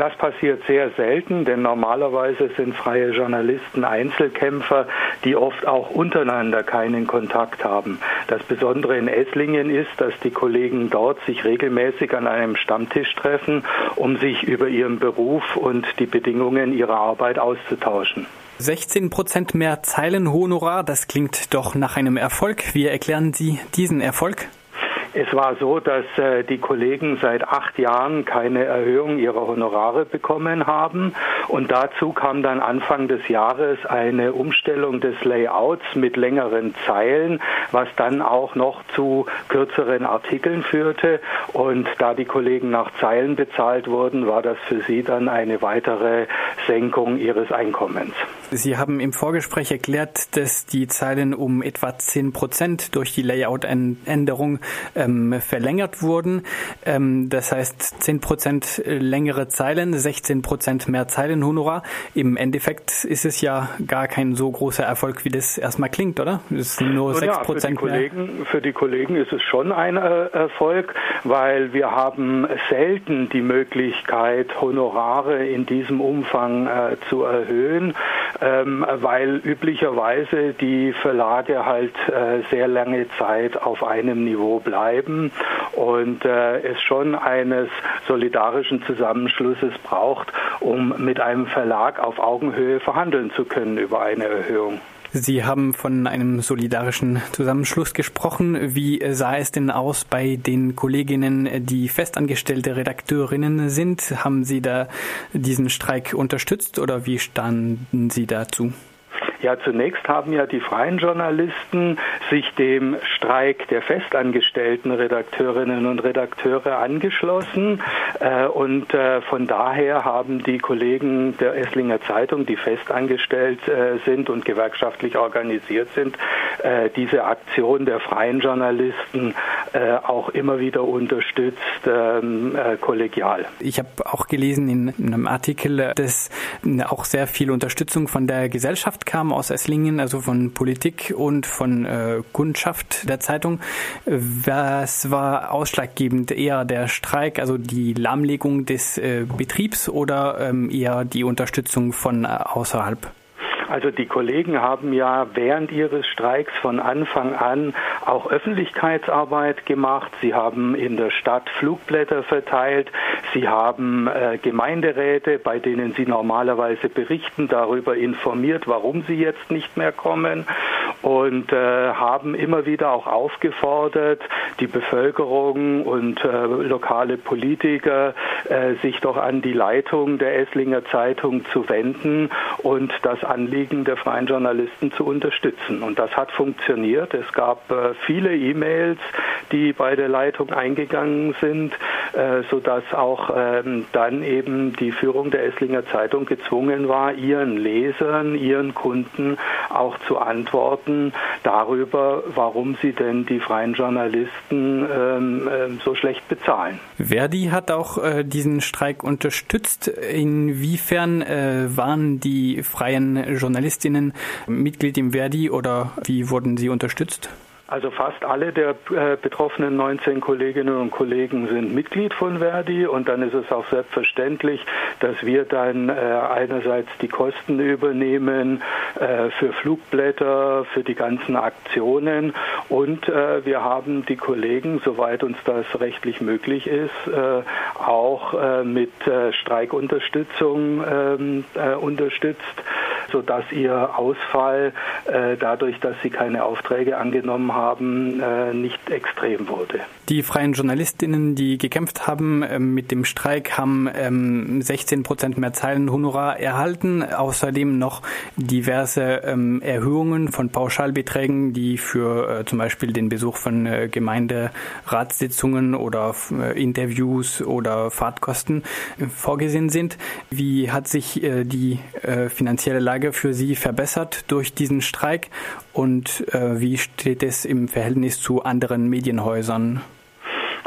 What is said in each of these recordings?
Das passiert sehr selten, denn normalerweise sind freie Journalisten Einzelkämpfer, die oft auch untereinander keinen Kontakt haben. Das Besondere in Esslingen ist, dass die Kollegen dort sich regelmäßig an einem Stammtisch treffen, um sich über ihren Beruf und die Bedingungen ihrer Arbeit auszutauschen. 16 Prozent mehr Zeilenhonorar, das klingt doch nach einem Erfolg. Wie erklären Sie diesen Erfolg? Es war so, dass äh, die Kollegen seit acht Jahren keine Erhöhung ihrer Honorare bekommen haben. Und dazu kam dann Anfang des Jahres eine Umstellung des Layouts mit längeren Zeilen, was dann auch noch zu kürzeren Artikeln führte. Und da die Kollegen nach Zeilen bezahlt wurden, war das für sie dann eine weitere Senkung ihres Einkommens. Sie haben im Vorgespräch erklärt, dass die Zeilen um etwa 10 Prozent durch die Layout-Änderung ähm, verlängert wurden. Ähm, das heißt 10 Prozent längere Zeilen, 16 Prozent mehr Zeilenhonorar. Im Endeffekt ist es ja gar kein so großer Erfolg, wie das erstmal klingt, oder? Es sind nur 6 ja, Prozent für die, Kollegen, für die Kollegen ist es schon ein äh, Erfolg, weil wir haben selten die Möglichkeit, Honorare in diesem Umfang äh, zu erhöhen ähm, weil üblicherweise die Verlage halt äh, sehr lange Zeit auf einem Niveau bleiben und äh, es schon eines solidarischen Zusammenschlusses braucht, um mit einem Verlag auf Augenhöhe verhandeln zu können über eine Erhöhung. Sie haben von einem solidarischen Zusammenschluss gesprochen. Wie sah es denn aus bei den Kolleginnen, die festangestellte Redakteurinnen sind? Haben Sie da diesen Streik unterstützt oder wie standen Sie dazu? Ja, zunächst haben ja die freien Journalisten sich dem Streik der festangestellten Redakteurinnen und Redakteure angeschlossen. Äh, und äh, von daher haben die Kollegen der Esslinger Zeitung, die festangestellt äh, sind und gewerkschaftlich organisiert sind, diese Aktion der freien Journalisten auch immer wieder unterstützt, ähm, kollegial. Ich habe auch gelesen in einem Artikel, dass auch sehr viel Unterstützung von der Gesellschaft kam aus Esslingen, also von Politik und von äh, Kundschaft der Zeitung. Was war ausschlaggebend? Eher der Streik, also die Lahmlegung des äh, Betriebs oder ähm, eher die Unterstützung von äh, außerhalb? Also die Kollegen haben ja während ihres Streiks von Anfang an auch Öffentlichkeitsarbeit gemacht. Sie haben in der Stadt Flugblätter verteilt. Sie haben äh, Gemeinderäte, bei denen sie normalerweise berichten, darüber informiert, warum sie jetzt nicht mehr kommen und äh, haben immer wieder auch aufgefordert, die Bevölkerung und äh, lokale Politiker äh, sich doch an die Leitung der Esslinger Zeitung zu wenden und das Anliegen der freien Journalisten zu unterstützen. Und das hat funktioniert. Es gab äh, viele E-Mails, die bei der Leitung eingegangen sind, äh, sodass auch ähm, dann eben die Führung der Esslinger Zeitung gezwungen war, ihren Lesern, ihren Kunden auch zu antworten darüber, warum sie denn die freien Journalisten ähm, ähm, so schlecht bezahlen. Verdi hat auch äh, diesen Streik unterstützt. Inwiefern äh, waren die freien Journalistinnen Mitglied im Verdi oder wie wurden sie unterstützt? Also fast alle der äh, betroffenen 19 Kolleginnen und Kollegen sind Mitglied von Verdi und dann ist es auch selbstverständlich, dass wir dann äh, einerseits die Kosten übernehmen äh, für Flugblätter, für die ganzen Aktionen und wir haben die Kollegen, soweit uns das rechtlich möglich ist, auch mit Streikunterstützung ähm, unterstützt sodass ihr Ausfall äh, dadurch, dass sie keine Aufträge angenommen haben, äh, nicht extrem wurde. Die freien Journalistinnen, die gekämpft haben äh, mit dem Streik, haben ähm, 16 Prozent mehr Zeilenhonorar erhalten. Außerdem noch diverse ähm, Erhöhungen von Pauschalbeträgen, die für äh, zum Beispiel den Besuch von äh, Gemeinderatssitzungen oder äh, Interviews oder Fahrtkosten vorgesehen sind. Wie hat sich die finanzielle Lage für Sie verbessert durch diesen Streik und wie steht es im Verhältnis zu anderen Medienhäusern?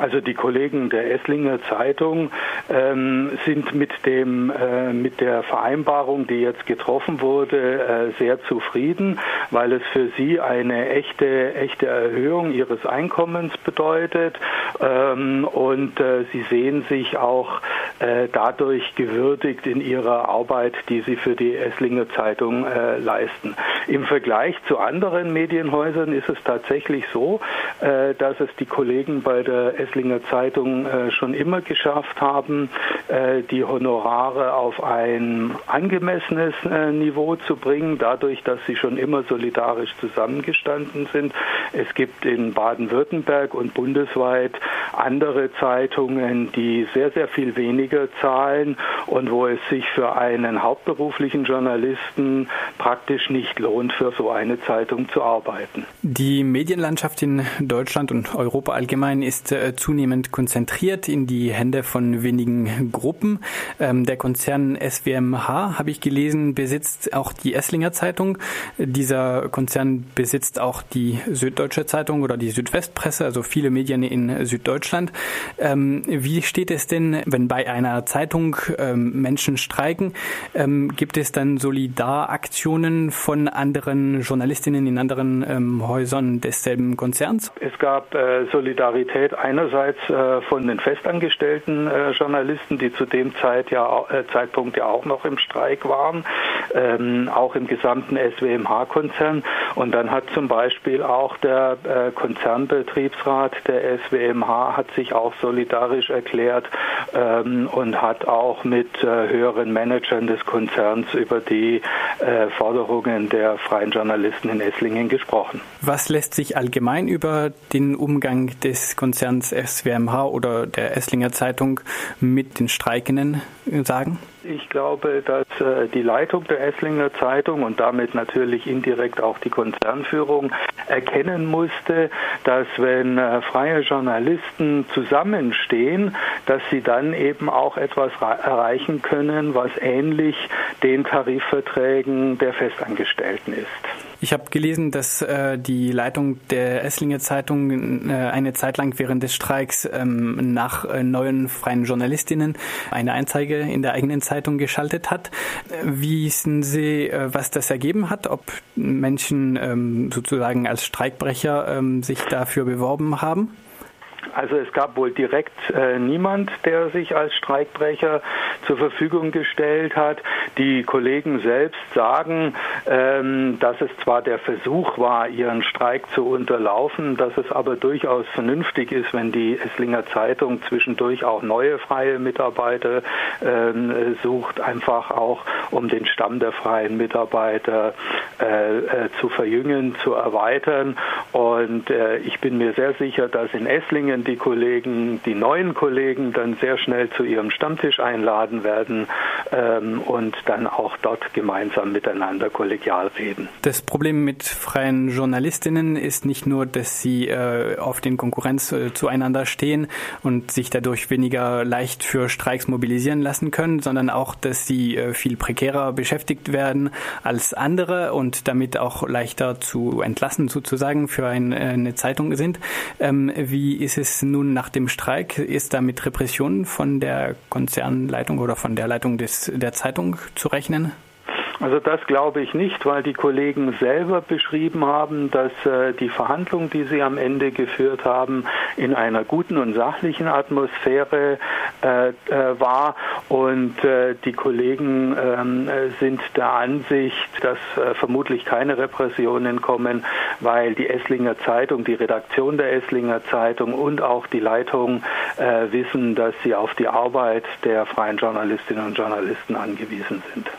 Also die Kollegen der Esslinger Zeitung ähm, sind mit dem äh, mit der Vereinbarung, die jetzt getroffen wurde, äh, sehr zufrieden, weil es für sie eine echte echte Erhöhung ihres Einkommens bedeutet. Ähm, und äh, sie sehen sich auch dadurch gewürdigt in ihrer Arbeit, die sie für die Esslinger Zeitung äh, leisten. Im Vergleich zu anderen Medienhäusern ist es tatsächlich so, äh, dass es die Kollegen bei der Esslinger Zeitung äh, schon immer geschafft haben, äh, die Honorare auf ein angemessenes äh, Niveau zu bringen, dadurch, dass sie schon immer solidarisch zusammengestanden sind. Es gibt in Baden-Württemberg und bundesweit andere Zeitungen, die sehr, sehr viel weniger zahlen und wo es sich für einen hauptberuflichen Journalisten praktisch nicht lohnt, für so eine Zeitung zu arbeiten. Die Medienlandschaft in Deutschland und Europa allgemein ist äh, zunehmend konzentriert in die Hände von wenigen Gruppen. Ähm, der Konzern SWMH, habe ich gelesen, besitzt auch die Esslinger Zeitung. Dieser Konzern besitzt auch die Süddeutsche Zeitung oder die Südwestpresse, also viele Medien in Süddeutschland. Ähm, wie steht es denn, wenn bei einer Zeitung ähm, Menschen streiken? Gibt es dann Solidaraktionen von anderen Journalistinnen in anderen Häusern desselben Konzerns? Es gab äh, Solidarität einerseits äh, von den festangestellten äh, Journalisten, die zu dem Zeit ja, Zeitpunkt ja auch noch im Streik waren, ähm, auch im gesamten SWMH-Konzern. Und dann hat zum Beispiel auch der äh, Konzernbetriebsrat der SWMH hat sich auch solidarisch erklärt ähm, und hat auch mit äh, höheren Managern des Konzerns über die äh, Forderungen der freien Journalisten in Esslingen gesprochen. Was lässt sich allgemein über den Umgang des Konzerns SWMH oder der Esslinger Zeitung mit den Streikenden sagen? Ich glaube, dass äh, die Leitung der Esslinger Zeitung und damit natürlich indirekt auch die Konzernführung erkennen musste, dass wenn äh, freie Journalisten zusammenstehen, dass sie dann eben auch etwas erreichen können, was ähnlich den Tarifverträgen der Festangestellten ist. Ich habe gelesen, dass äh, die Leitung der Esslinger Zeitung äh, eine Zeit lang während des Streiks ähm, nach äh, neuen freien Journalistinnen eine Anzeige in der eigenen Zeitung geschaltet hat. Wie wissen Sie, äh, was das ergeben hat? Ob Menschen ähm, sozusagen als Streikbrecher ähm, sich dafür beworben haben? Also es gab wohl direkt äh, niemand, der sich als Streikbrecher zur Verfügung gestellt hat. Die Kollegen selbst sagen, ähm, dass es zwar der Versuch war, ihren Streik zu unterlaufen, dass es aber durchaus vernünftig ist, wenn die Esslinger Zeitung zwischendurch auch neue freie Mitarbeiter ähm, sucht, einfach auch um den Stamm der freien Mitarbeiter äh, äh, zu verjüngen, zu erweitern. Und äh, ich bin mir sehr sicher, dass in Esslingen die Kollegen, die neuen Kollegen dann sehr schnell zu ihrem Stammtisch einladen werden ähm, und dann auch dort gemeinsam miteinander kollegial reden. Das Problem mit freien Journalistinnen ist nicht nur, dass sie äh, auf den Konkurrenz äh, zueinander stehen und sich dadurch weniger leicht für Streiks mobilisieren lassen können, sondern auch, dass sie äh, viel prekärer beschäftigt werden als andere und damit auch leichter zu entlassen sozusagen für ein, äh, eine Zeitung sind. Ähm, wie ist es nun nach dem Streik? Ist da mit Repressionen von der Konzernleitung oder von der Leitung des, der Zeitung zu rechnen? Also das glaube ich nicht, weil die Kollegen selber beschrieben haben, dass äh, die Verhandlung, die sie am Ende geführt haben, in einer guten und sachlichen Atmosphäre äh, äh, war. Und die Kollegen ähm, sind der Ansicht, dass vermutlich keine Repressionen kommen, weil die Esslinger Zeitung, die Redaktion der Esslinger Zeitung und auch die Leitung wissen, dass sie auf die Arbeit der freien Journalistinnen und Journalisten angewiesen sind.